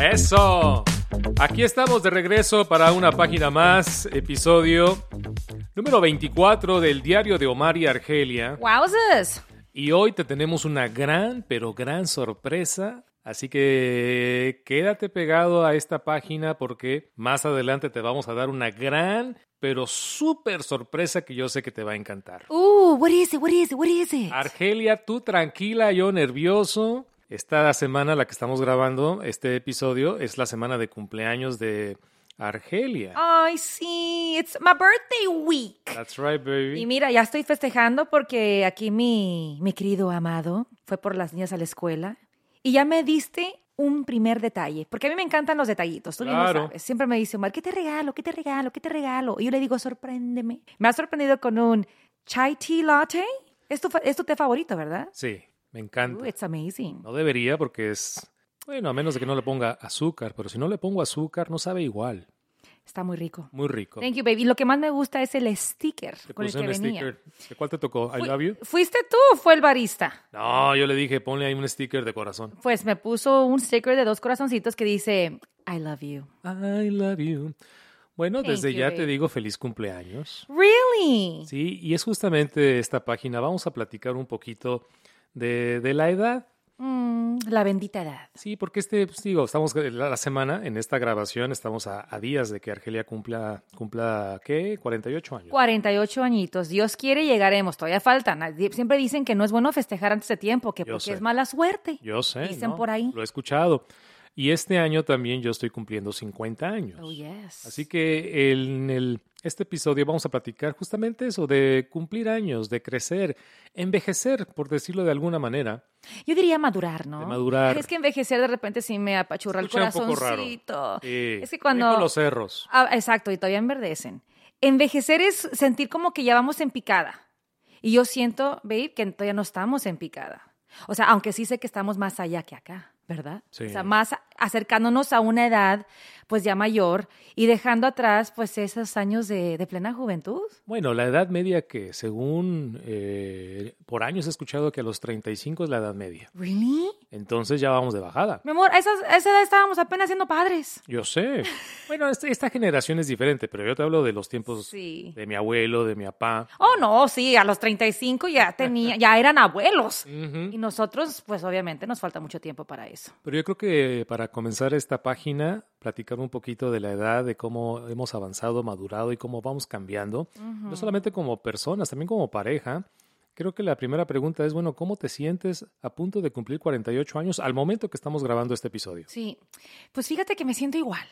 Eso. Aquí estamos de regreso para una página más, episodio número 24 del diario de Omar y Argelia. Wowzers. Y hoy te tenemos una gran, pero gran sorpresa. Así que quédate pegado a esta página porque más adelante te vamos a dar una gran, pero súper sorpresa que yo sé que te va a encantar. Ooh, what is it? What is it? What is it? Argelia, tú tranquila, yo nervioso. Esta semana, la que estamos grabando, este episodio, es la semana de cumpleaños de Argelia. Ay, sí, it's my birthday week. That's right, baby. Y mira, ya estoy festejando porque aquí mi, mi querido amado fue por las niñas a la escuela y ya me diste un primer detalle, porque a mí me encantan los detallitos, tú bien lo Claro. sabes. Siempre me dice Omar, ¿qué te regalo? ¿Qué te regalo? ¿Qué te regalo? Y yo le digo, sorpréndeme. Me ha sorprendido con un chai tea latte. Es tu, es tu té favorito, ¿verdad? Sí, me encanta. Ooh, it's amazing. No debería porque es, bueno, a menos de que no le ponga azúcar, pero si no le pongo azúcar no sabe igual. Está muy rico. Muy rico. Thank you, baby. Y lo que más me gusta es el sticker Te con el que un venía. sticker. ¿De cuál te tocó? I Fui- love you. ¿Fuiste tú o fue el barista? No, yo le dije, ponle ahí un sticker de corazón. Pues me puso un sticker de dos corazoncitos que dice I love you. I love you. Bueno, Thank desde you, ya te digo feliz cumpleaños. Really? Sí, y es justamente esta página. Vamos a platicar un poquito de, de la edad. Mm, la bendita edad. Sí, porque este, pues, digo, estamos la, la semana, en esta grabación, estamos a, a días de que Argelia cumpla, cumpla, ¿qué? 48 años. 48 añitos. Dios quiere, llegaremos. Todavía faltan. Siempre dicen que no es bueno festejar antes de tiempo, que Yo porque sé. es mala suerte. Yo sé. Dicen ¿no? por ahí. Lo he escuchado. Y este año también yo estoy cumpliendo 50 años. Oh, yes. Así que en el, este episodio vamos a platicar justamente eso, de cumplir años, de crecer, envejecer, por decirlo de alguna manera. Yo diría madurar, ¿no? De madurar. Es que envejecer de repente sí me apachurra el Escucha raro. corazoncito. Sí, Es que cuando... los cerros. Ah, exacto, y todavía enverdecen. Envejecer es sentir como que ya vamos en picada. Y yo siento, babe, que todavía no estamos en picada. O sea, aunque sí sé que estamos más allá que acá, ¿verdad? Sí. O sea, más acercándonos a una edad, pues ya mayor y dejando atrás, pues esos años de, de plena juventud. Bueno, la edad media que según eh, por años he escuchado que a los 35 es la edad media. ¿Really? Entonces ya vamos de bajada. Mi amor, a, esas- a esa edad estábamos apenas siendo padres. Yo sé. Bueno, este- esta generación es diferente, pero yo te hablo de los tiempos Sí. de mi abuelo, de mi papá. Oh, no, sí, a los 35 ya tenía, ya eran abuelos. Y nosotros, pues obviamente nos falta mucho tiempo para eso. Pero yo creo que para comenzar esta página, platicar un poquito de la edad, de cómo hemos avanzado, madurado y cómo vamos cambiando, no solamente como personas, también como pareja. Creo que la primera pregunta es, bueno, ¿cómo te sientes a punto de cumplir 48 años al momento que estamos grabando este episodio? Sí, pues fíjate que me siento igual.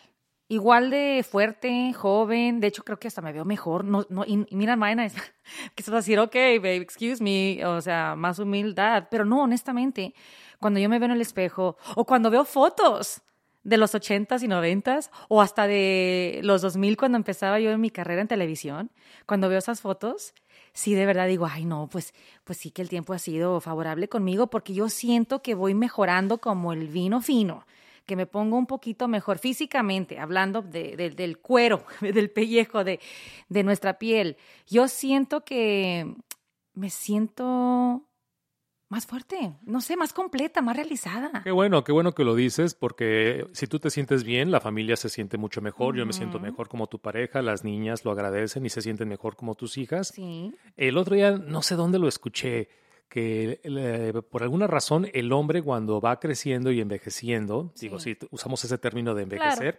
Igual de fuerte, joven. De hecho, creo que hasta me veo mejor. No, no, y, y mira, Maena, a decir, ok, babe, excuse me. O sea, más humildad. Pero no, honestamente, cuando yo me veo en el espejo o cuando veo fotos de los 80s y 90s o hasta de los 2000 cuando empezaba yo en mi carrera en televisión, cuando veo esas fotos, sí de verdad digo, ay no, pues, pues sí que el tiempo ha sido favorable conmigo porque yo siento que voy mejorando como el vino fino, que me pongo un poquito mejor físicamente, hablando de- de- del cuero, del pellejo, de, de nuestra piel. Yo siento que me siento más fuerte, no sé, más completa, más realizada. Qué bueno, qué bueno que lo dices, porque si tú te sientes bien, la familia se siente mucho mejor, yo me siento mejor como tu pareja, las niñas lo agradecen y se sienten mejor como tus hijas. Sí. El otro día, no sé dónde lo escuché, que eh, por alguna razón el hombre cuando va creciendo y envejeciendo, digo, si usamos ese término de envejecer,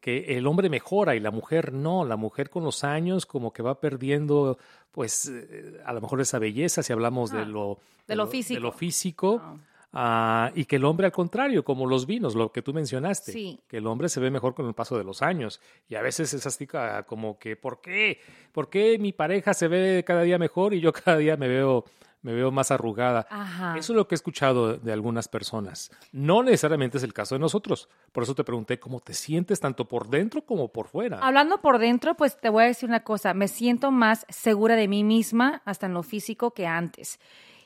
que el hombre mejora y la mujer no, la mujer con los años como que va perdiendo, pues, eh, a lo mejor esa belleza, si hablamos de Ah, lo, de lo físico. de lo físico, Ah. ah, y que el hombre al contrario, como los vinos, lo que tú mencionaste, Sí. que el hombre se ve mejor con el paso de los años. Y a veces es así como que, ¿por qué? ¿Por qué mi pareja se ve cada día mejor y yo cada día me veo, me veo más arrugada? Ajá. Eso es lo que he escuchado de algunas personas. No necesariamente es el caso de nosotros. Por eso te pregunté cómo te sientes tanto por dentro como por fuera. Hablando por dentro, pues te voy a decir una cosa, me siento más segura de mí misma, hasta en lo físico, que antes.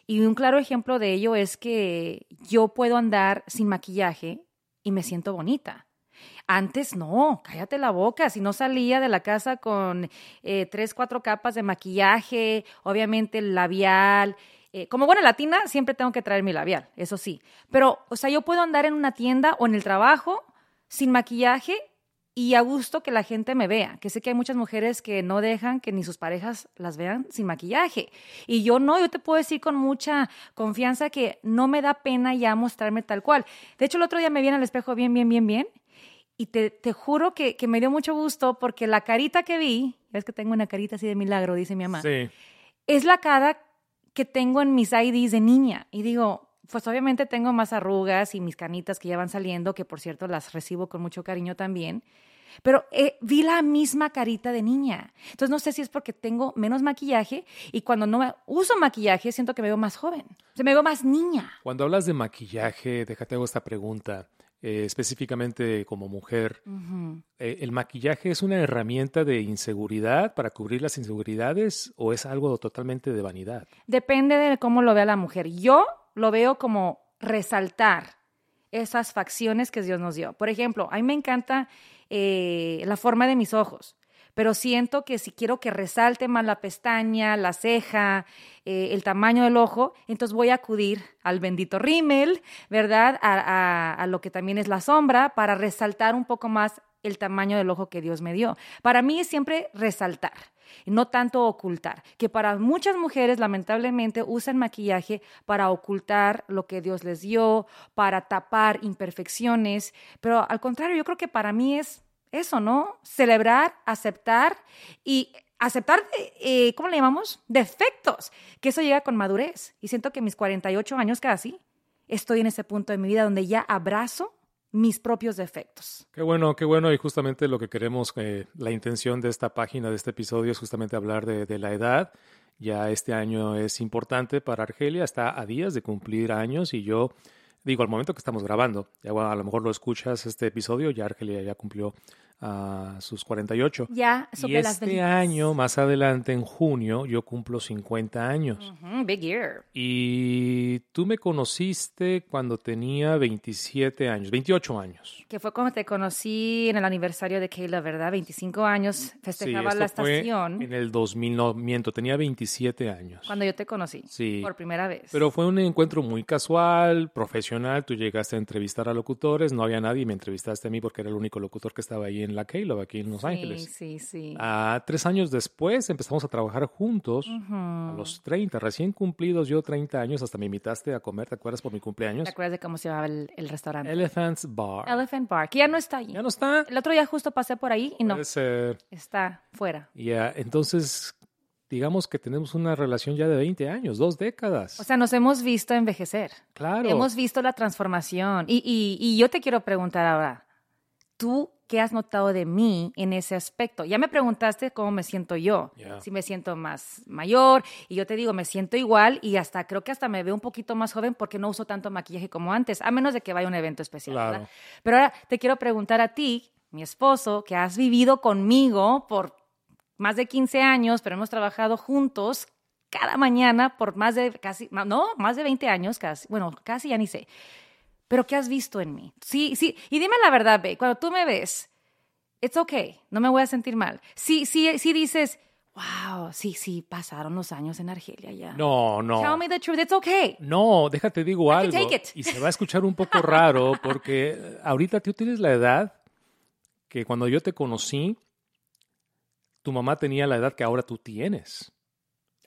Y un claro ejemplo de ello es que yo puedo andar sin maquillaje y me siento bonita. Antes no, cállate la boca. Si no salía de la casa con eh, tres, cuatro capas de maquillaje, obviamente el labial, eh, como buena latina, siempre tengo que traer mi labial, eso sí. Pero, o sea, yo puedo andar en una tienda o en el trabajo sin maquillaje y a gusto que la gente me vea, que sé que hay muchas mujeres que no dejan que ni sus parejas las vean sin maquillaje. Y yo no, yo te puedo decir con mucha confianza que no me da pena ya mostrarme tal cual. De hecho, el otro día me vi en el espejo bien, bien, bien, bien. Y te, te juro que, que, me dio mucho gusto porque la carita que vi, es que tengo una carita así de milagro, dice mi mamá, Sí. es la cara que tengo en mis IDs de niña. Y digo, pues obviamente tengo más arrugas y mis canitas que ya van saliendo, que por cierto las recibo con mucho cariño también. Pero eh, vi la misma carita de niña. Entonces no sé si es porque tengo menos maquillaje y cuando no uso maquillaje siento que me veo más joven. O sea, me veo más niña. Cuando hablas de maquillaje, déjate hago esta pregunta. Eh, específicamente como mujer, eh, ¿el maquillaje es una herramienta de inseguridad para cubrir las inseguridades o es algo totalmente de vanidad? Depende de cómo lo vea la mujer. Yo lo veo como resaltar esas facciones que Dios nos dio. Por ejemplo, a mí me encanta eh, la forma de mis ojos, pero siento que si quiero que resalte más la pestaña, la ceja, eh, el tamaño del ojo, entonces voy a acudir al bendito rímel, ¿verdad? A, a- a lo que también es la sombra para resaltar un poco más el tamaño del ojo que Dios me dio. Para mí es siempre resaltar, no tanto ocultar, que para muchas mujeres lamentablemente usan maquillaje para ocultar lo que Dios les dio, para tapar imperfecciones, pero al contrario, yo creo que para mí es eso, ¿no? Celebrar, aceptar y aceptar, eh, ¿cómo le llamamos? Defectos, que eso llega con madurez. Y siento que mis 48 años casi, estoy en ese punto de mi vida donde ya abrazo mis propios defectos. Qué bueno, qué bueno. Y justamente lo que queremos, eh, la intención de esta página, de este episodio, es justamente hablar de, de la edad. Ya este año es importante para Argelia, está a días de cumplir años y yo digo, al momento que estamos grabando, ya a lo mejor lo escuchas este episodio, ya Argelia ya cumplió ah, sus 48. Ya Y sobre las este velitas. año, más adelante, en junio, yo cumplo 50 años. Ujú, big year. Y tú me conociste cuando tenía 27 años, 28 años. Que fue cuando te conocí en el aniversario de Kayla, ¿verdad? 25 años, Sí, festejaba esto la fue estación en el 2000, no, miento, tenía 27 años. cuando yo te conocí. Sí. Por primera vez. Pero fue un encuentro muy casual, profesional. Tú llegaste a entrevistar a locutores, no había nadie, me entrevistaste a mí porque era el único locutor que estaba ahí en la Caleb, aquí en Los Ángeles. Sí, sí. Ah, tres años después empezamos a trabajar juntos. A los 30, recién cumplidos yo 30 años, hasta me invitaste a comer, ¿te acuerdas? Por mi cumpleaños. ¿Te acuerdas de cómo se llamaba el, el restaurante? Elephant's Bar. Elephant Bar, que ya no está allí. ¿Ya no está? El otro día justo pasé por ahí y no, Puede ser. está fuera. Ya, entonces, digamos que tenemos una relación ya de 20 años, dos décadas. O sea, nos hemos visto envejecer. claro. Hemos visto la transformación. Y, y, y yo te quiero preguntar ahora, ¿tú qué has notado de mí en ese aspecto? Ya me preguntaste cómo me siento yo, si me siento más mayor, y yo te digo, me siento igual y hasta creo que hasta me veo un poquito más joven porque no uso tanto maquillaje como antes, a menos de que vaya a un evento especial. Claro. Pero ahora te quiero preguntar a ti, mi esposo, que has vivido conmigo por más de 15 años, pero hemos trabajado juntos cada mañana por más de casi, no, más de 20 años casi, bueno, casi ya ni sé. Pero ¿qué has visto en mí? Sí, sí, y dime la verdad, Be, cuando tú me ves, it's okay, no me voy a sentir mal. Sí, sí, sí dices, wow, sí, sí, pasaron los años en Argelia ya. No, no. Tell me the truth, it's okay. No, déjate digo I can algo. take it. Y se va a escuchar un poco raro porque ahorita tú tienes la edad que cuando yo te conocí, tu mamá tenía la edad que ahora tú tienes.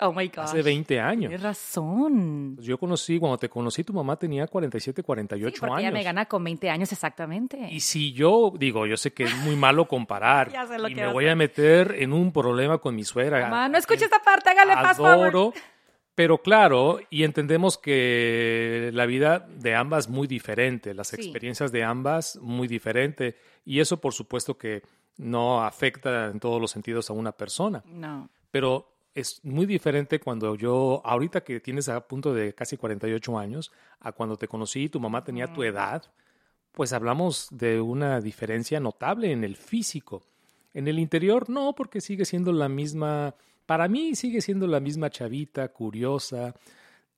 Oh my gosh. Hace 20 años. Tienes razón. Pues yo conocí, cuando te conocí, tu mamá tenía 47, 48 Sí, porque años. ella me gana con 20 años exactamente. Y si yo, digo, yo sé que es muy malo comparar Ya sé lo y que me voy a meter en un problema con mi suegra. Mamá, no escuches quien esta parte, hágale forward. adoro, pero claro, y entendemos que la vida de ambas muy diferente, las Sí. experiencias de ambas muy diferente, y eso por supuesto que no afecta en todos los sentidos a una persona, No. pero es muy diferente cuando yo, ahorita que tienes a punto de casi 48 años, a cuando te conocí y tu mamá tenía tu edad, pues hablamos de una diferencia notable en el físico. En el interior no, porque sigue siendo la misma, para mí sigue siendo la misma chavita, curiosa,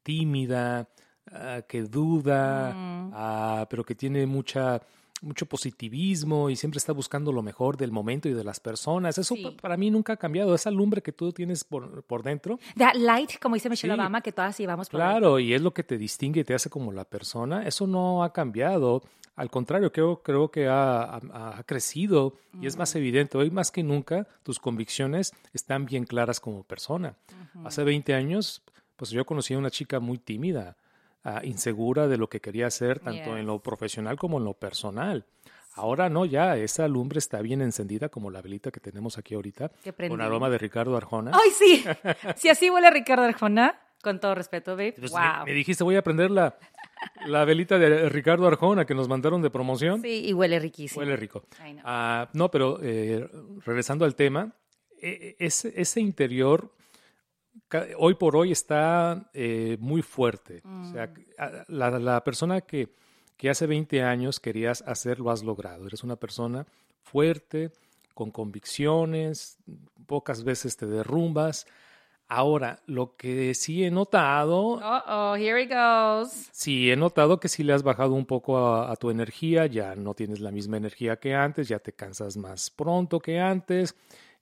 tímida, ah, que duda, Mm. ah, pero que tiene mucha mucho positivismo y siempre está buscando lo mejor del momento y de las personas. Eso para mí nunca ha cambiado. Esa lumbre que tú tienes por, por dentro. That light, como dice Michelle Obama, que todas llevamos por Claro, y es lo que te distingue y te hace como la persona. Eso no ha cambiado. Al contrario, creo, creo que ha, ha, crecido y es más evidente. Hoy más que nunca tus convicciones están bien claras como persona. Hace 20 años, pues yo conocí a una chica muy tímida, ah, insegura de lo que quería hacer, tanto en lo profesional como en lo personal. Ahora no, ya esa lumbre está bien encendida como la velita que tenemos aquí ahorita, con aroma de Ricardo Arjona. ¡Ay, sí! si así huele Ricardo Arjona, con todo respeto, babe. wow. Pues me, dijiste, voy a prender la, la velita de Ricardo Arjona que nos mandaron de promoción. Sí, y huele riquísimo. Huele rico. Ah, no, pero eh, regresando al tema, e, e, ese, ese interior hoy por hoy está eh, muy fuerte. O sea, mm. la, la persona que, que, hace 20 años querías hacer, lo has logrado. Eres una persona fuerte, con convicciones, pocas veces te derrumbas. Ahora, lo que sí he notado. oh, here he goes. Sí, he notado que sí le has bajado un poco a, a, tu energía, ya no tienes la misma energía que antes, ya te cansas más pronto que antes,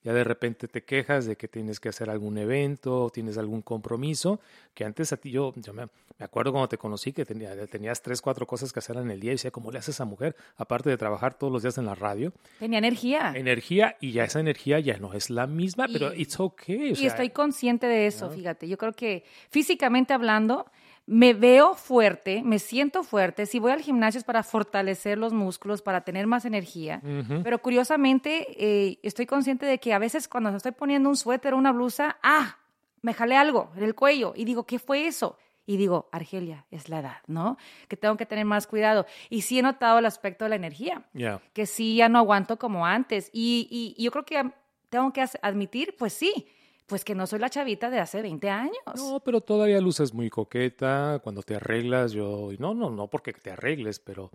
ya de repente te quejas de que tienes que hacer algún evento, o tienes algún compromiso, que antes a ti yo, yo me, acuerdo cuando te conocí que tenía, tenías tres, cuatro cosas que hacer en el día y decía, ¿cómo le hace esa mujer? Aparte de trabajar todos los días en la radio. Tenía energía. Energía y ya esa energía ya no es la misma, pero it's okay. y estoy consciente de eso, fíjate. Yo creo que físicamente hablando, me veo fuerte, me siento fuerte. Si voy al gimnasio es para fortalecer los músculos, para tener más energía. Pero curiosamente, eh, estoy consciente de que a veces cuando estoy poniendo un suéter o una blusa, ah, me jalé algo en el cuello y digo, ¿qué fue eso? Y digo, Argelia, es la edad, ¿no? Que tengo que tener más cuidado. Y sí he notado el aspecto de la energía, que sí ya no aguanto como antes. Y, y yo creo que tengo que admitir, pues sí, pues que no soy la chavita de hace 20 años. No, pero todavía luces muy coqueta cuando te arreglas. Yo, no, no, no porque te arregles, pero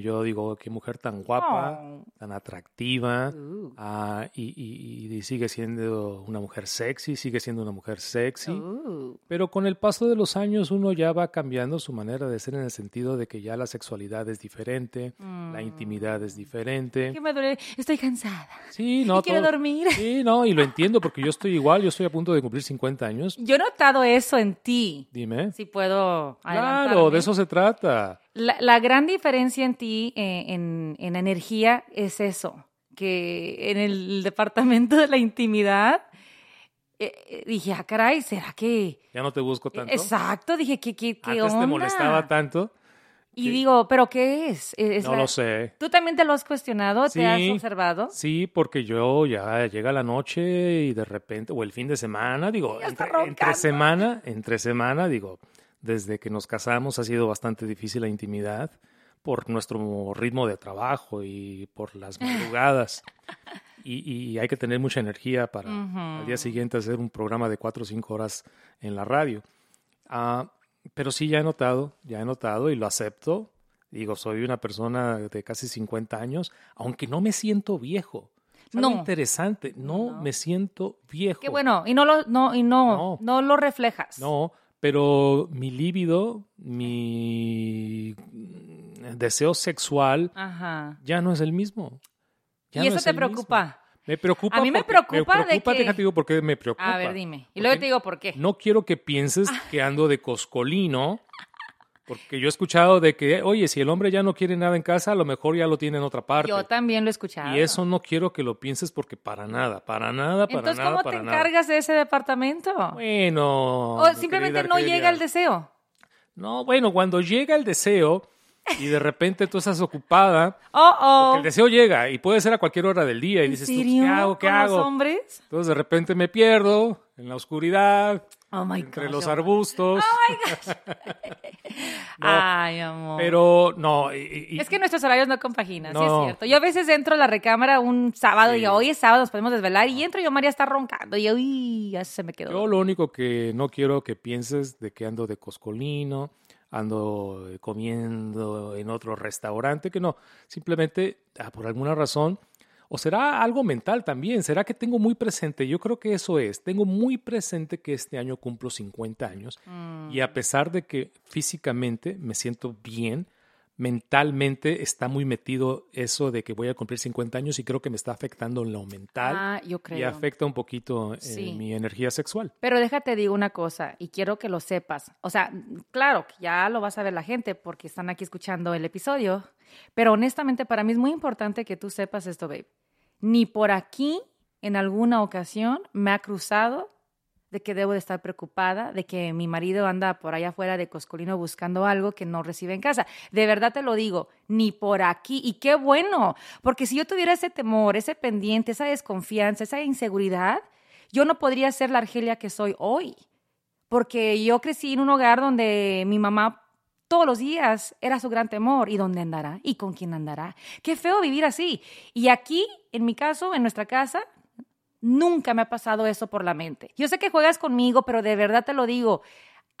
yo digo, qué mujer tan guapa, tan atractiva, uh. ah, y, sigue siendo una mujer sexy, sigue siendo una mujer sexy. Uh. Pero con el paso de los años uno ya va cambiando su manera de ser en el sentido de que ya la sexualidad es diferente, la intimidad es mm. diferente. ¿Qué me duele? Estoy cansada. Sí, no. quiero dormir. Sí, no, y lo entiendo porque yo estoy igual, yo estoy a punto de cumplir 50 años. Yo he notado eso en ti. Dime. Si puedo. Claro, de eso se trata. La, gran diferencia en ti, eh, en, en energía, es eso, que en el departamento de la intimidad, eh, eh, dije, ah, caray, ¿será que...? Ya no te busco tanto. Exacto, dije, ¿qué, qué, qué Antes te molestaba tanto. Y digo, ¿pero qué es? no lo sé. ¿Tú también te lo has cuestionado? ¿Te has observado? Sí, porque yo ya llega la noche y de repente, o el fin de semana, digo, entre, semana, entre semana, digo, desde que nos casamos ha sido bastante difícil la intimidad por nuestro ritmo de trabajo y por las madrugadas. y, hay que tener mucha energía para al día siguiente hacer un programa de cuatro o cinco horas en la radio. Ah, pero sí, ya he notado, ya he notado y lo acepto. Digo, soy una persona de casi 50 años, aunque no me siento viejo. no. interesante, no, me siento viejo. Qué bueno, y no lo, no, y no, no, no lo reflejas. No, pero mi líbido, mi deseo sexual ya no es el mismo. ¿Y eso te preocupa? Me preocupa. A mí me preocupa, de que... Déjate digo por qué me preocupa. A ver, dime. Y luego te digo por qué. No quiero que pienses ah. que ando de coscolino porque yo he escuchado de que, oye, si el hombre ya no quiere nada en casa, a lo mejor ya lo tiene en otra parte. Yo también lo he escuchado. Y eso no quiero que lo pienses porque para nada, para nada, para Entonces, nada. Entonces, ¿cómo te encargas de ese departamento? Bueno. O simplemente no llega el deseo. No, bueno, cuando llega el deseo y de repente tú estás ocupada, oh, oh. el deseo llega y puede ser a cualquier hora del día y dices, ¿qué hago? ¿Qué hago? Los hombres? Entonces de repente me pierdo en la oscuridad. Oh my entre los arbustos. Oh my gosh. Ay, amor. Pero no. es que nuestros horarios no compaginan, sí es cierto. Yo a veces entro a la recámara un sábado y digo, hoy es sábado, nos podemos desvelar. Y entro y yo, María está roncando. Y yo, uy, ya se me quedó. Yo lo único que no quiero que pienses de que ando de coscolino, ando comiendo en otro restaurante, que no. Simplemente, ah, por alguna razón, ¿O será algo mental también? ¿Será que tengo muy presente? Yo creo que eso es. Tengo muy presente que este año cumplo 50 años y a mm. pesar de que físicamente me siento bien, mentalmente está muy metido eso de que voy a cumplir 50 años y creo que me está afectando en lo mental. Ah, yo creo. Y afecta un poquito eh, Sí. mi energía sexual. Pero déjate digo una cosa y quiero que lo sepas. O sea, claro, ya lo vas a ver la gente porque están aquí escuchando el episodio, pero honestamente para mí es muy importante que tú sepas esto, babe. Ni por aquí en alguna ocasión me ha cruzado de que debo de estar preocupada, de que mi marido anda por allá afuera de Coscolino buscando algo que no recibe en casa. De verdad te lo digo, ni por aquí. Y qué bueno, porque si yo tuviera ese temor, ese pendiente, esa desconfianza, esa inseguridad, yo no podría ser la Argelia que soy hoy. Porque yo crecí en un hogar donde mi mamá todos los días era su gran temor. ¿Y dónde andará? ¿Y con quién andará? Qué feo vivir así. Y aquí, en mi caso, en nuestra casa, nunca me ha pasado eso por la mente. Yo sé que juegas conmigo, pero de verdad te lo digo.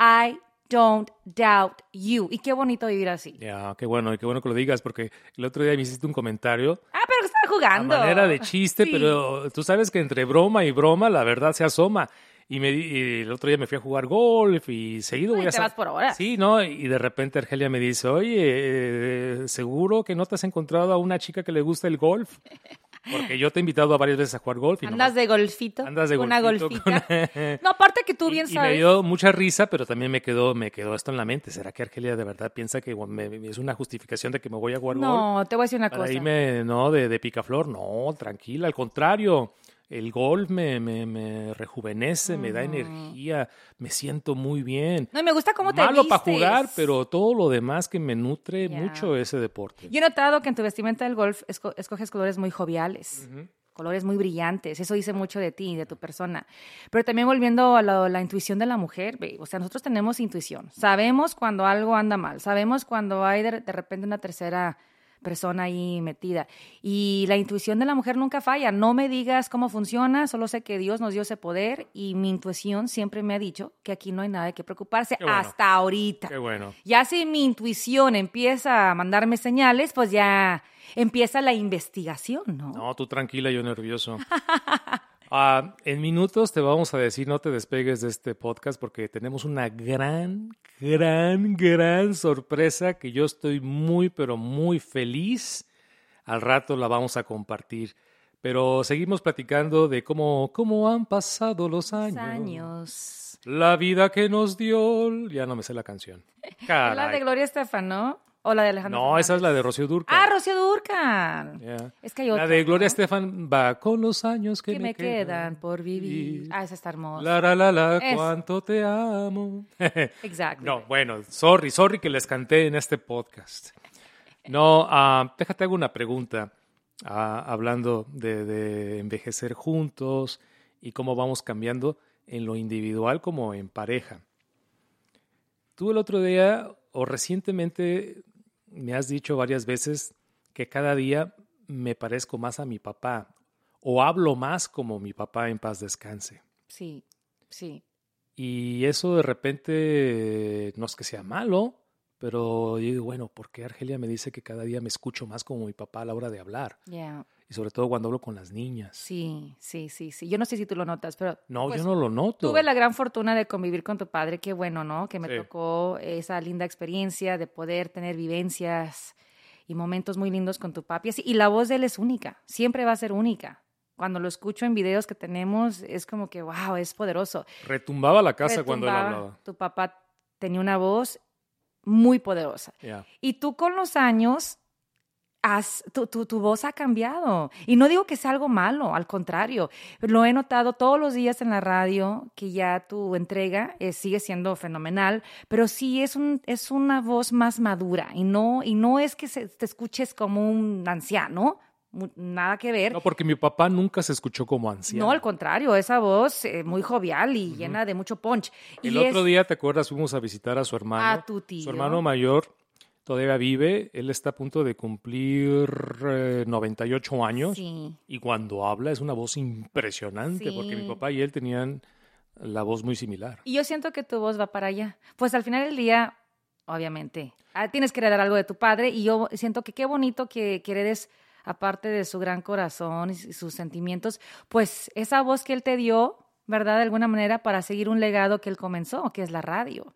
I don't doubt you. Y qué bonito vivir así. Ya, qué bueno, y qué bueno que lo digas, porque el otro día me hiciste un comentario Ah, pero estaba a jugando. manera de chiste, Sí. pero tú sabes que entre broma y broma la verdad se asoma. Y, me, y el otro día me fui a jugar golf y seguido Ay, voy a... te vas por horas. Sí, ¿no? Y de repente Argelia me dice, oye, eh, ¿seguro que no te has encontrado a una chica que le gusta el golf? Porque yo te he invitado a varias veces a jugar golf. Y Andas nomás- de golfito. Andas de Una golfito golfita. con- No, aparte que tú y- bien y, sabes. me dio mucha risa, pero también me quedó, me quedó esto en la mente. ¿Será que Argelia de verdad piensa que me- es una justificación de que me voy a jugar golf? No, te voy a decir una Para cosa. irme, no, de, de picaflor, no, tranquila, al contrario. El golf me, me, me rejuvenece, me da energía, me siento muy bien. No, y me gusta cómo te Malo para jugar, pero todo lo demás que me nutre mucho ese deporte. Yo he notado que en tu vestimenta del golf esco- escoges colores muy joviales, colores muy brillantes. Eso dice mucho de ti, de tu persona. Pero también volviendo a la, la intuición de la mujer, babe, o sea, nosotros tenemos intuición. Sabemos cuando algo anda mal, sabemos cuando hay de, de repente una tercera persona ahí metida. Y la intuición de la mujer nunca falla. No me digas cómo funciona, solo sé que Dios nos dio ese poder y mi intuición siempre me ha dicho que aquí no hay nada de qué preocuparse bueno. hasta ahorita. Qué bueno. Ya si mi intuición empieza a mandarme señales, pues ya empieza la investigación, ¿no? No, tú tranquila, yo nervioso. Ah, en minutos te vamos a decir, no te despegues de este podcast porque tenemos una gran, gran, gran sorpresa que yo estoy muy, pero muy feliz. Al rato la vamos a compartir. Pero seguimos platicando de cómo, cómo han pasado los años. años. La vida que nos dio. Ya no me sé la canción. Es la de Caray. Gloria Estefan, ¿no? O la de Alejandro No, esa es la de Rocío Durcal. Ah, Rocío Durcal. Ya. Es que hay La otra, de Gloria ¿no? Estefan va con los años que, Que me quedan por vivir. Ah, esa está hermosa. La, la, la, la, Es. cuánto te amo. Exacto. no, bueno, sorry, sorry que les canté en este podcast. No, ah, déjate hago una pregunta. ah, hablando de, de envejecer juntos y cómo vamos cambiando en lo individual como en pareja. Tú el otro día o recientemente me has dicho varias veces que cada día me parezco más a mi papá o hablo más como mi papá en paz descanse. Sí, sí. Y eso de repente no es que sea malo, pero yo digo, bueno, ¿por qué Argelia me dice que cada día me escucho más como mi papá a la hora de hablar? Ya. Y sobre todo cuando hablo con las niñas. Sí, sí, sí, sí. Yo no sé si tú lo notas, pero No, pues, yo no lo noto. Tuve la gran fortuna de convivir con tu padre, qué bueno, ¿no? Que me Sí. tocó esa linda experiencia de poder tener vivencias y momentos muy lindos con tu papi. Y la voz de él es única, siempre va a ser única. Cuando lo escucho en videos que tenemos, es como que, wow, es poderoso. Retumbaba la casa cuando él Retumbaba. hablaba. Tu papá tenía una voz muy poderosa. Ya. Y tú con los años, has, tu, tu, tu voz ha cambiado. Y no digo que sea algo malo, al contrario. Lo he notado todos los días en la radio, que ya tu entrega eh, sigue siendo fenomenal, pero sí es, un, es una voz más madura. Y no, y no es que se- te escuches como un anciano, nada que ver. No, porque mi papá nunca se escuchó como anciano. No, al contrario, esa voz eh, muy jovial y llena de mucho punch. El y otro es- día, ¿te acuerdas? Fuimos a visitar a su hermano. A tu tío. Su hermano mayor todavía vive. Él está a punto de cumplir eh, 98 años. Sí. Y cuando habla es una voz impresionante, porque mi papá y él tenían la voz muy similar. Y yo siento que tu voz va para allá. Pues al final del día, obviamente, ah, tienes que heredar algo de tu padre y yo siento que qué bonito que, que heredes, aparte de su gran corazón y sus sentimientos, pues esa voz que él te dio, ¿verdad? De alguna manera para seguir un legado que él comenzó, que es la radio.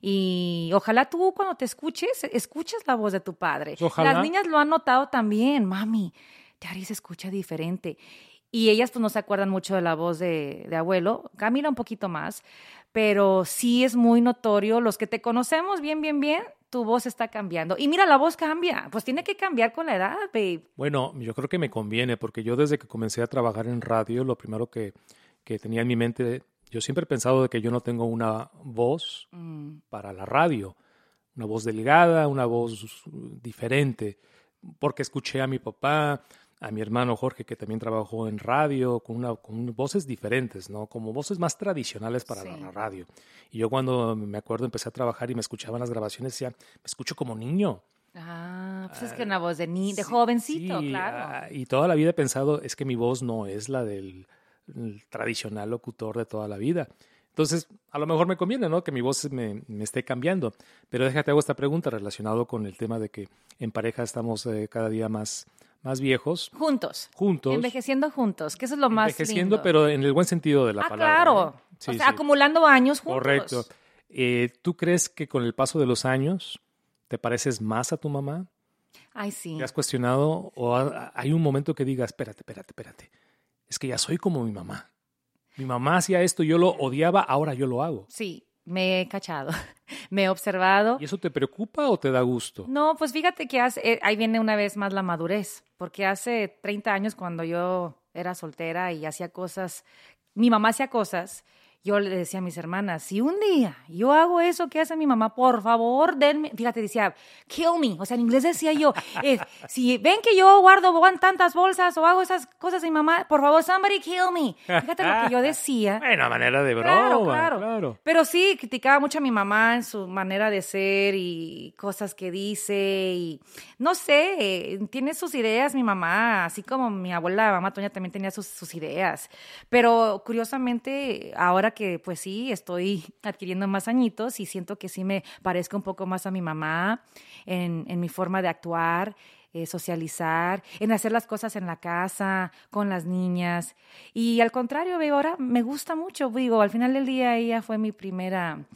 Y ojalá tú cuando te escuches, escuches la voz de tu padre. Ojalá. Las niñas lo han notado también, mami, Yari se escucha diferente. Y ellas pues no se acuerdan mucho de la voz de, de abuelo, Camila un poquito más, pero sí es muy notorio, los que te conocemos bien, bien, bien, tu voz está cambiando. Y mira, la voz cambia, pues tiene que cambiar con la edad, babe. Bueno, yo creo que me conviene, porque yo desde que comencé a trabajar en radio, lo primero que, que tenía en mi mente, yo siempre he pensado de que yo no tengo una voz Mm, para la radio, una voz delgada, una voz diferente, porque escuché a mi papá, a mi hermano Jorge, que también trabajó en radio, con, una, con voces diferentes, ¿no? Como voces más tradicionales para Sí. la radio. Y yo cuando me acuerdo empecé a trabajar y me escuchaban las grabaciones, decía, me escucho como niño. Ah, pues es que una voz de, ni, de jovencito, Sí, claro. ah, y toda la vida he pensado, es que mi voz no es la del el tradicional locutor de toda la vida. Entonces, a lo mejor me conviene, ¿no? Que mi voz me, me esté cambiando. Pero déjate hago esta pregunta relacionado con el tema de que en pareja estamos eh, cada día más, más viejos, Juntos. juntos. Envejeciendo juntos, que eso es lo más envejeciendo, lindo. pero en el buen sentido de la ah, palabra. claro. ¿eh? Sí, o sea, sí. acumulando años juntos. Correcto. Eh, ¿Tú crees que con el paso de los años te pareces más a tu mamá? Ay, sí. ¿Te has cuestionado o ha- hay un momento que digas, espérate, espérate, espérate, es que ya soy como mi mamá? Mi mamá hacía esto, yo lo odiaba, ahora yo lo hago. Sí, me he cachado. me he observado. ¿Y eso te preocupa o te da gusto? No, pues fíjate que hace, eh, ahí viene una vez más la madurez, porque hace 30 años cuando yo era soltera y hacía cosas, mi mamá hacía cosas, yo le decía a mis hermanas, si un día yo hago eso que hace mi mamá, por favor, denme, fíjate, decía, kill me, o sea, en inglés decía yo, eh, si ven que yo guardo guan- tantas bolsas o hago esas cosas de mi mamá, por favor, somebody kill me. Fíjate lo que yo decía. Bueno, manera de broma, Claro, claro. claro. Pero sí, criticaba mucho a mi mamá en su manera de ser y cosas que dice y no sé, eh, tiene sus ideas mi mamá, así como mi abuela, mamá Toña también tenía sus, sus ideas. Pero curiosamente, ahora que pues sí, estoy adquiriendo más añitos y siento que sí me parezco un poco más a mi mamá en, en mi forma de actuar eh, socializar, en hacer las cosas en la casa, con las niñas. Y al contrario, veo, ahora me gusta mucho, digo, al final del día ella fue mi primera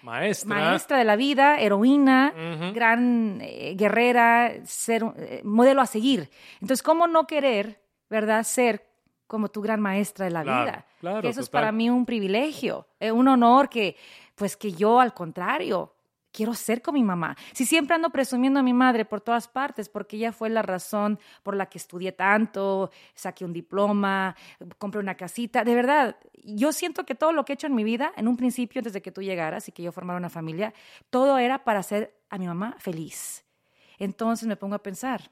Maestra. maestra de la vida, heroína, gran eh, guerrera, ser eh, modelo a seguir. Entonces, ¿cómo no querer, verdad, ser como tu gran maestra de la Claro, vida? claro, Que eso es para mí un privilegio, eh, un honor que, pues que yo al contrario, quiero ser con mi mamá. Si siempre ando presumiendo a mi madre por todas partes, porque ella fue la razón por la que estudié tanto, saqué un diploma, compré una casita, de verdad, yo siento que todo lo que he hecho en mi vida, en un principio, antes de que tú llegaras y que yo formara una familia, todo era para hacer a mi mamá feliz. Entonces me pongo a pensar,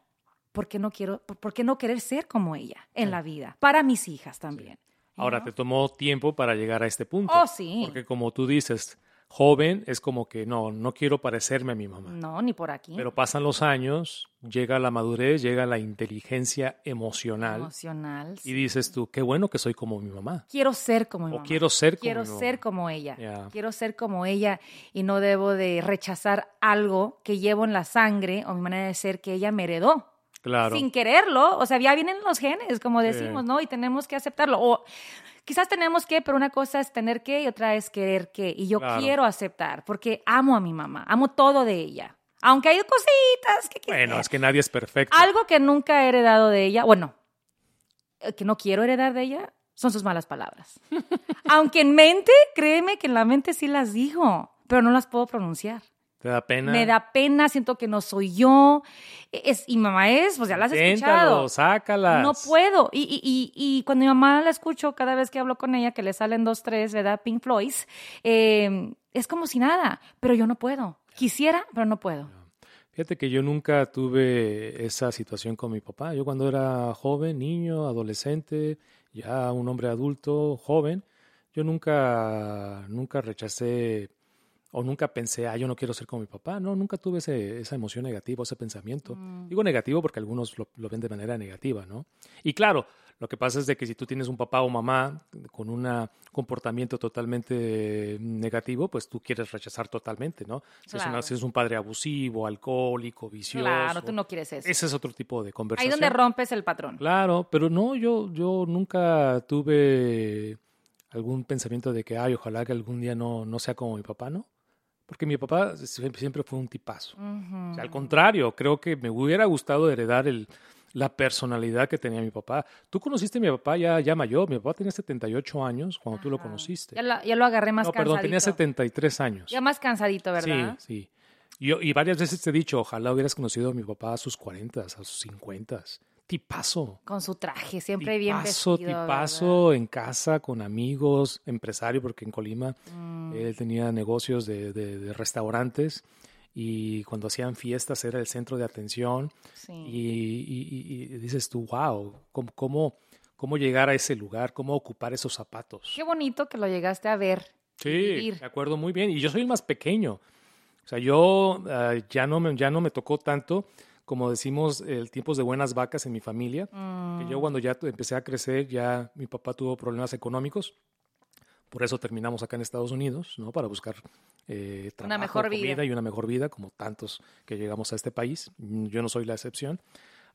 ¿por qué no quiero, por, por qué no querer ser como ella en la vida? Para mis hijas también. Ahora, ¿no? te tomó tiempo para llegar a este punto. Oh, sí. Porque como tú dices, joven es como que no, no quiero parecerme a mi mamá. No, ni por aquí. Pero pasan los años, llega la madurez, llega la inteligencia emocional Emocional. y dices tú, qué bueno que soy como mi mamá. quiero ser como mi O mamá. quiero ser como Quiero mi mamá. ser como ella. Quiero ser como ella y no debo de rechazar algo que llevo en la sangre o mi manera de ser que ella me heredó. Claro. Sin quererlo, o sea, ya vienen los genes, como decimos, ¿no? Y tenemos que aceptarlo. O quizás tenemos que, pero una cosa es tener que y otra es querer que. Y yo Claro. quiero aceptar porque amo a mi mamá, amo todo de ella. Aunque hay cositas que... que- Bueno, es que nadie es perfecto. algo que nunca he heredado de ella, bueno, eh, que no quiero heredar de ella, son sus malas palabras. Aunque en mente, créeme que en la mente sí las digo, pero no las puedo pronunciar. ¿Te da pena? Me da pena, siento que no soy yo. Es, y mamá es, pues ya las he Inténtalo, escuchado. sácalas. No puedo. Y, y, y, y cuando mi mamá la escucho, cada vez que hablo con ella, que le salen dos, tres, ¿verdad? Pink Floyd, eh, es como si nada, pero yo no puedo. Quisiera, pero no puedo. Fíjate que yo nunca tuve esa situación con mi papá. Yo cuando era joven, niño, adolescente, ya un hombre adulto, joven, yo nunca, nunca rechacé o nunca pensé, ah, yo no quiero ser como mi papá. No, nunca tuve ese- esa emoción negativa, ese pensamiento. Digo negativo porque algunos lo, lo ven de manera negativa, ¿no? Y claro, lo que pasa es de que si tú tienes un papá o mamá con un comportamiento totalmente negativo, pues tú quieres rechazar totalmente, ¿no? Si, es, una- si es un padre abusivo, alcohólico, vicioso. Claro, tú no quieres eso. Ese es otro tipo de Ahí conversación. donde rompes el patrón. Claro, pero no, yo, yo nunca tuve algún pensamiento de que, ay, ojalá que algún día no, no sea como mi papá, ¿no? Porque mi papá siempre fue un tipazo. al contrario, creo que me hubiera gustado heredar el, la personalidad que tenía mi papá. Tú conociste a mi papá ya, ya mayor, mi papá tenía 78 años cuando tú lo conociste. Ya, lo agarré más no, cansadito. perdón, tenía 73 años. Ya más cansadito, ¿verdad? Sí, sí. Yo, y varias veces te he dicho, ojalá hubieras conocido a mi papá a sus 40, a sus 50 tipazo. Con su traje, siempre bien vestido. Tipazo, en casa, con amigos, empresario, porque en Colima mm. él tenía negocios de, restaurantes y cuando hacían fiestas era el centro de atención. Y, dices tú, wow, ¿cómo, cómo, llegar a ese lugar? ¿Cómo ocupar esos zapatos? Qué bonito que lo llegaste a ver. Sí, me acuerdo muy bien. Y yo soy el más pequeño. O sea, yo ah, ya, no me, ya no me tocó tanto como decimos, el tiempos de buenas vacas en mi familia. Que yo mm. cuando ya empecé a crecer, ya mi papá tuvo problemas económicos. Por eso terminamos acá en Estados Unidos, ¿no? Para buscar eh, trabajo, una mejor vida. y una mejor vida, como tantos que llegamos a este país. Yo no soy la excepción.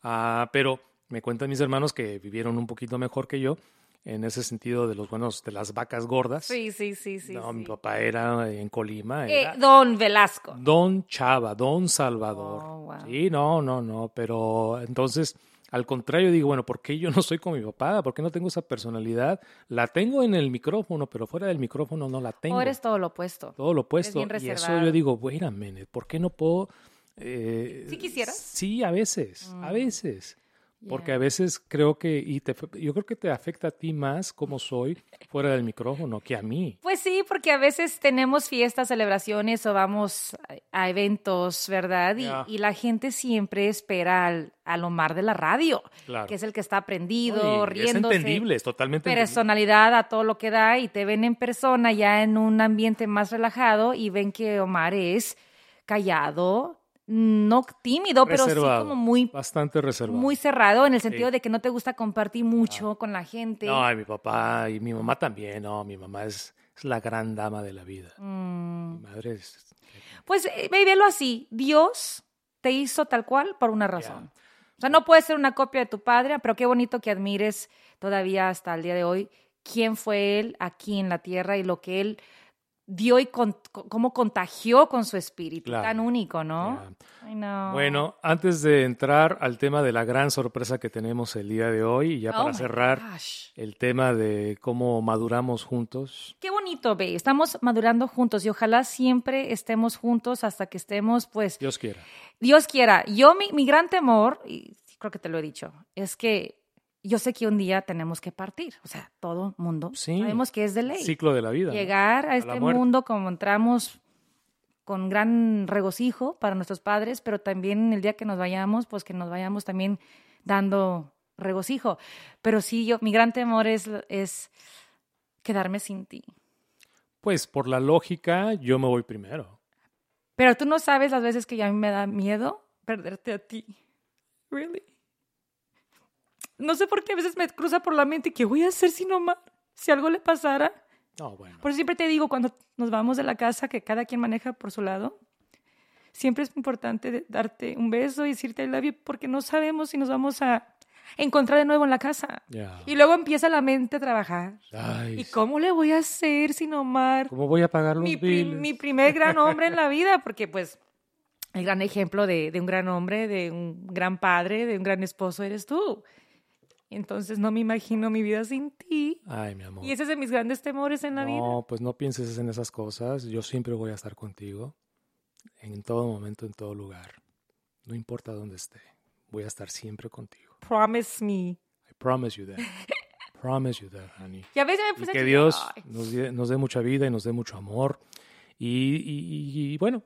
Ah, pero me cuentan mis hermanos que vivieron un poquito mejor que yo en ese sentido de los buenos, de las vacas gordas. Sí, sí, sí, sí. No, mi papá era en Colima. Eh, don Velasco. Don Chava, Don Salvador. Oh, sí, no, no, no, pero entonces, al contrario, digo, bueno, ¿por qué yo no soy como mi papá? ¿Por qué no tengo esa personalidad? La tengo en el micrófono, pero fuera del micrófono no la tengo. O eres todo lo opuesto. Todo lo opuesto. y eso yo digo, wait a ¿por qué no puedo... Eh, ¿Sí quisieras? Sí, a veces, a mm. veces. Porque a veces creo que, y te, yo creo que te afecta a ti más como soy fuera del micrófono que a mí. Pues sí, porque a veces tenemos fiestas, celebraciones o vamos a eventos, ¿verdad? Y, la gente siempre espera al, al, Omar de la radio, que es el que está aprendido, riendo. Es entendible, es totalmente Personalidad a todo lo que da y te ven en persona ya en un ambiente más relajado y ven que Omar es callado, no tímido, pero sí como muy... Bastante reservado. Muy cerrado en el sentido de que no te gusta compartir mucho con la gente. No, mi papá y mi mamá también, no, mi mamá es, la gran dama de la vida. Mm. Mi madre es... Pues eh, velo así, Dios te hizo tal cual por una razón. O sea, no puede ser una copia de tu padre, pero qué bonito que admires todavía hasta el día de hoy quién fue él aquí en la tierra y lo que él dio y cómo contagió con su espíritu tan único, ¿no? Bueno, antes de entrar al tema de la gran sorpresa que tenemos el día de hoy, y ya oh para cerrar el tema de cómo maduramos juntos. Qué bonito, ve, estamos madurando juntos y ojalá siempre estemos juntos hasta que estemos, pues... Dios quiera. Dios quiera. Yo, mi, mi gran temor, y creo que te lo he dicho, es que yo sé que un día tenemos que partir, o sea, todo mundo sabemos que es de ley. Ciclo de la vida. Llegar a, este mundo como entramos con gran regocijo para nuestros padres, pero también el día que nos vayamos, pues que nos vayamos también dando regocijo. Pero sí, yo, mi gran temor es, es quedarme sin ti. Pues por la lógica, yo me voy primero. Pero tú no sabes las veces que ya a mí me da miedo perderte a ti. Really? No sé por qué a veces me cruza por la mente que voy a hacer sin Omar si algo le pasara. No, bueno. Por eso siempre te digo, cuando nos vamos de la casa, que cada quien maneja por su lado, siempre es importante darte un beso y decirte el labio porque no sabemos si nos vamos a encontrar de nuevo en la casa. Y luego empieza la mente a trabajar. ¿Y cómo le voy a hacer sin Omar? ¿Cómo voy a pagar los mi, mi primer gran hombre en la vida, porque pues el gran ejemplo de, de un gran hombre, de un gran padre, de un gran esposo eres tú. Entonces no me imagino mi vida sin ti. Ay, mi amor. Y ese es de mis grandes temores en la vida. No, pues no pienses en esas cosas. Yo siempre voy a estar contigo. En todo momento, en todo lugar. No importa dónde esté. Voy a estar siempre contigo. Promise me. I promise you that. promise you that, honey. Y a veces me puse que Dios nos dé, nos dé, mucha vida y nos dé mucho amor. Y, y, y bueno,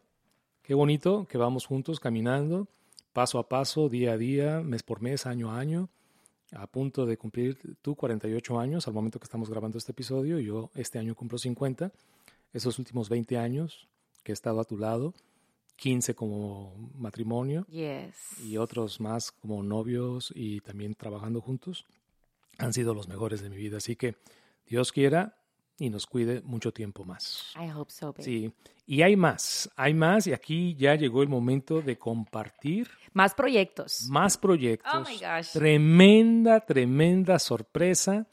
qué bonito que vamos juntos caminando, paso a paso, día a día, mes por mes, año a año a punto de cumplir tú 48 años al momento que estamos grabando este episodio. Yo este año cumplo 50. Esos últimos 20 años que he estado a tu lado, 15 como matrimonio y otros más como novios y también trabajando juntos, han sido los mejores de mi vida. Así que Dios quiera y nos cuide mucho tiempo más. I hope so, baby. Sí, y hay más, hay más y aquí ya llegó el momento de compartir. Más proyectos. Más proyectos. Oh my gosh. Tremenda, tremenda sorpresa.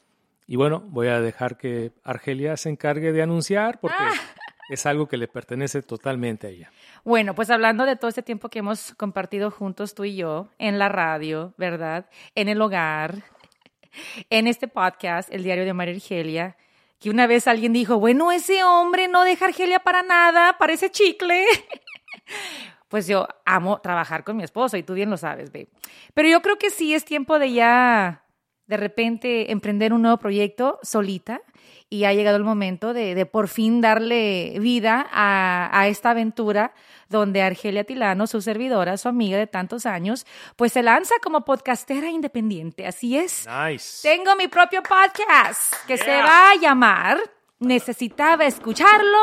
Y bueno, voy a dejar que Argelia se encargue de anunciar porque... Ah. es algo que le pertenece totalmente a ella. Bueno, pues hablando de todo este tiempo que hemos compartido juntos tú y yo, en la radio, ¿verdad? En el hogar, en este podcast, El Diario de María Argelia, que una vez alguien dijo, bueno, ese hombre no deja Argelia para nada, parece chicle. pues yo amo trabajar con mi esposo y tú bien lo sabes, babe. Pero yo creo que sí es tiempo de ya, de repente, emprender un nuevo proyecto solita y ha llegado el momento de, por fin darle vida a, esta aventura donde Argelia Tilano, su servidora, su amiga de tantos años, pues se lanza como podcastera independiente. Así es. Nice. Tengo mi propio podcast que se va a llamar Necesitaba escucharlo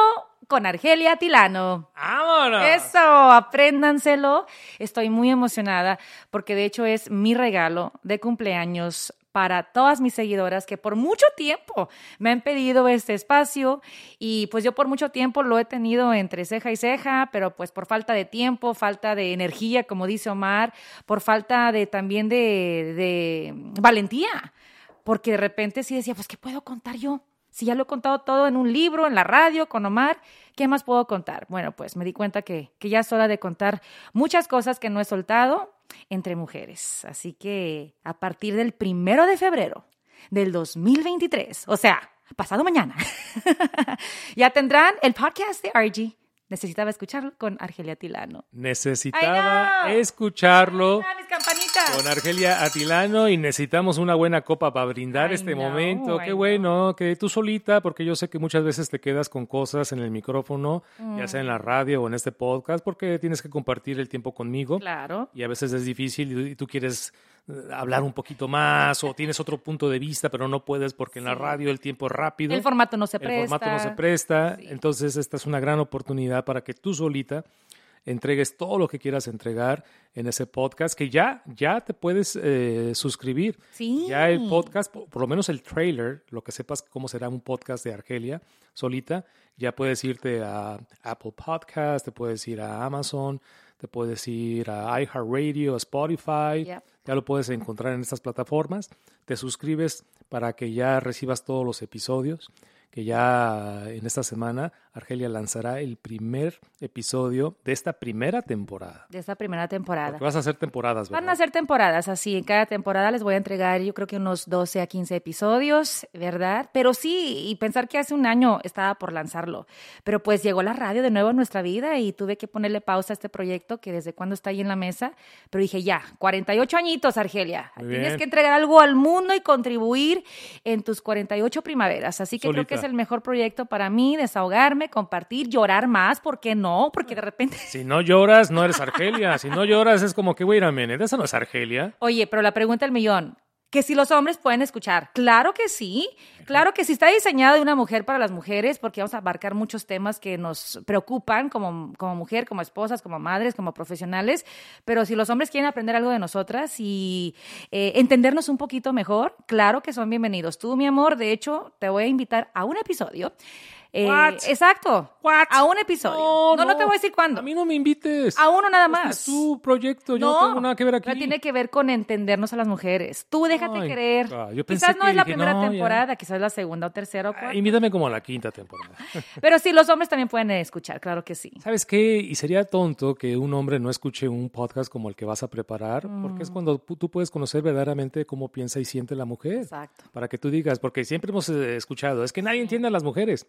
con Argelia Tilano. ¡Vámonos! Eso, apréndanselo. Estoy muy emocionada porque de hecho es mi regalo de cumpleaños para todas mis seguidoras que por mucho tiempo me han pedido este espacio y pues yo por mucho tiempo lo he tenido entre ceja y ceja, pero pues por falta de tiempo, falta de energía, como dice Omar, por falta de también de, valentía, porque de repente sí decía, pues ¿qué puedo contar yo? Si ya lo he contado todo en un libro, en la radio, con Omar, ¿qué más puedo contar? Bueno, pues me di cuenta que, que ya es hora de contar muchas cosas que no he soltado entre mujeres. Así que a partir del primero de febrero del 2023, o sea, pasado mañana, ya tendrán el podcast de RG necesitaba escucharlo con Argelia Tilano. Necesitaba escucharlo con Argelia Atilano y necesitamos una buena copa para brindar este momento. Qué bueno, que tú solita, porque yo sé que muchas veces te quedas con cosas en el micrófono, ya sea en la radio o en este podcast, porque tienes que compartir el tiempo conmigo. Claro. Y a veces es difícil y tú quieres hablar un poquito más o tienes otro punto de vista, pero no puedes porque en la radio el tiempo es rápido. El formato no se presta. El formato no se presta. Entonces, esta es una gran oportunidad para que tú solita entregues todo lo que quieras entregar en ese podcast, que ya, ya te puedes eh, suscribir. Sí. Ya el podcast, por, lo menos el trailer, lo que sepas cómo será un podcast de Argelia solita, ya puedes irte a Apple Podcast, te puedes ir a Amazon, te puedes ir a iHeartRadio, a Spotify, ya lo puedes encontrar en estas plataformas. Te suscribes para que ya recibas todos los episodios que ya en esta semana Argelia lanzará el primer episodio de esta primera temporada. De esta primera temporada. Porque vas a hacer temporadas, ¿verdad? Van a ser temporadas, así. En cada temporada les voy a entregar, yo creo que unos 12 a 15 episodios, ¿verdad? Pero sí, y pensar que hace un año estaba por lanzarlo. Pero pues llegó la radio de nuevo a nuestra vida y tuve que ponerle pausa a este proyecto que desde cuando está ahí en la mesa. Pero dije, ya, 48 añitos, Argelia. Tienes que entregar algo al mundo y contribuir en tus 48 primaveras. Así que creo que es el mejor proyecto para mí, desahogarme, compartir, llorar más, ¿por qué no? Porque de repente... Si no lloras, no eres Argelia. Si no lloras, es como que, wait a minute, esa no es Argelia. Oye, pero la pregunta del millón, que si los hombres pueden escuchar. Claro que sí, claro que sí está diseñado de una mujer para las mujeres porque vamos a abarcar muchos temas que nos preocupan como, como mujer, como esposas, como madres, como profesionales, pero si los hombres quieren aprender algo de nosotras y eh, entendernos un poquito mejor, claro que son bienvenidos. Tú, mi amor, de hecho, te voy a invitar a un episodio eh, exacto. A un episodio. No, no, te voy a decir cuándo. A mí no me invites. A uno nada más. es tu proyecto, yo no, tengo nada que ver aquí. No tiene que ver con entendernos a las mujeres. Tú déjate creer. quizás no es la primera temporada, quizás la segunda o tercera o cuarta. invítame como a la quinta temporada. Pero sí, los hombres también pueden escuchar, claro que sí. ¿Sabes qué? Y sería tonto que un hombre no escuche un podcast como el que vas a preparar, porque es mm. cuando tú puedes conocer verdaderamente cómo piensa y siente la mujer. Exacto. Para que tú digas, porque siempre hemos eh, escuchado, es que nadie entiende a las mujeres.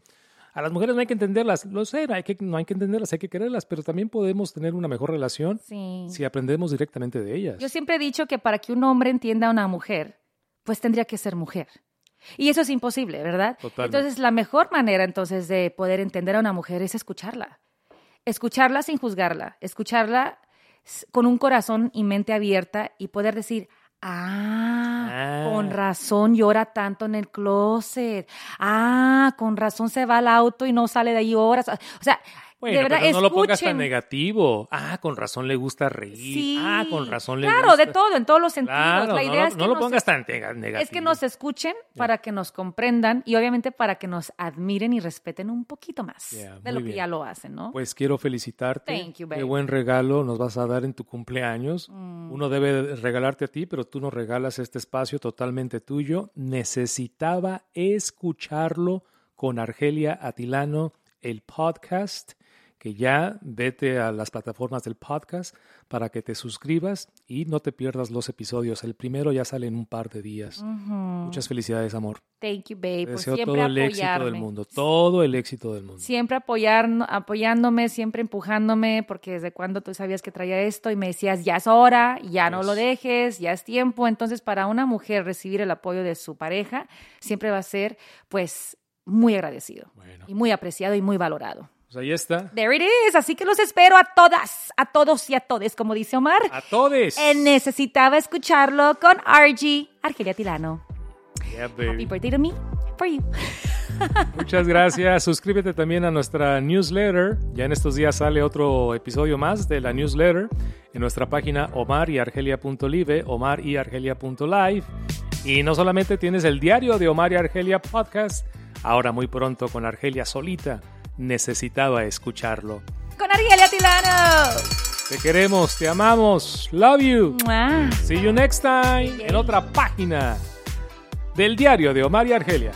A las mujeres no hay que entenderlas, lo sé, hay que, no hay que entenderlas, hay que quererlas, pero también podemos tener una mejor relación si aprendemos directamente de ellas. Yo siempre he dicho que para que un hombre entienda a una mujer, pues tendría que ser mujer. Y eso es imposible, ¿verdad? Entonces, la mejor manera entonces de poder entender a una mujer es escucharla. Escucharla sin juzgarla, escucharla con un corazón y mente abierta y poder decir, Ah, con ah. razón llora tanto en el closet. Ah, con razón se va al auto y no sale de ahí horas. O sea, bueno, pero no lo pongas tan negativo. Ah, con razón le gusta reír. ah, con razón le claro, gusta. Claro, de todo, en todos los sentidos. la idea no, es que no lo pongas tan negativo. Es que nos escuchen para que nos comprendan y obviamente para que nos admiren y respeten un poquito más de lo que ya lo hacen, ¿no? Pues quiero felicitarte. Thank you, Qué buen regalo nos vas a dar en tu cumpleaños. Mm. Uno debe regalarte a ti, pero tú nos regalas este espacio totalmente tuyo. Necesitaba escucharlo con Argelia Atilano el podcast que ya vete a las plataformas del podcast para que te suscribas y no te pierdas los episodios. El primero ya sale en un par de días. Muchas felicidades, amor. Thank you, babe. Te deseo todo el éxito del mundo, todo el éxito del mundo. Siempre apoyar, apoyándome, siempre empujándome, porque desde cuando tú sabías que traía esto y me decías, ya es hora, ya no lo dejes, ya es tiempo. Entonces, para una mujer recibir el apoyo de su pareja siempre va a ser, pues, muy agradecido y muy apreciado y muy valorado. Pues ahí está. There it is. Así que los espero a todas, a todos y a todes, como dice Omar. A todos. Eh, necesitaba escucharlo con RG, Argelia Tilano. Yeah, baby. Happy birthday to me, for you. Muchas gracias. Suscríbete también a nuestra newsletter. Ya en estos días sale otro episodio más de la newsletter en nuestra página omaryargelia.live, omaryargelia.live. Y no solamente tienes el diario de Omar y Argelia Podcast, ahora muy pronto con Argelia solita necesitaba escucharlo. Con Argelia Tilano. Te queremos, te amamos. Love you. Mua. See you next time en otra página del diario de Omar y Argelia.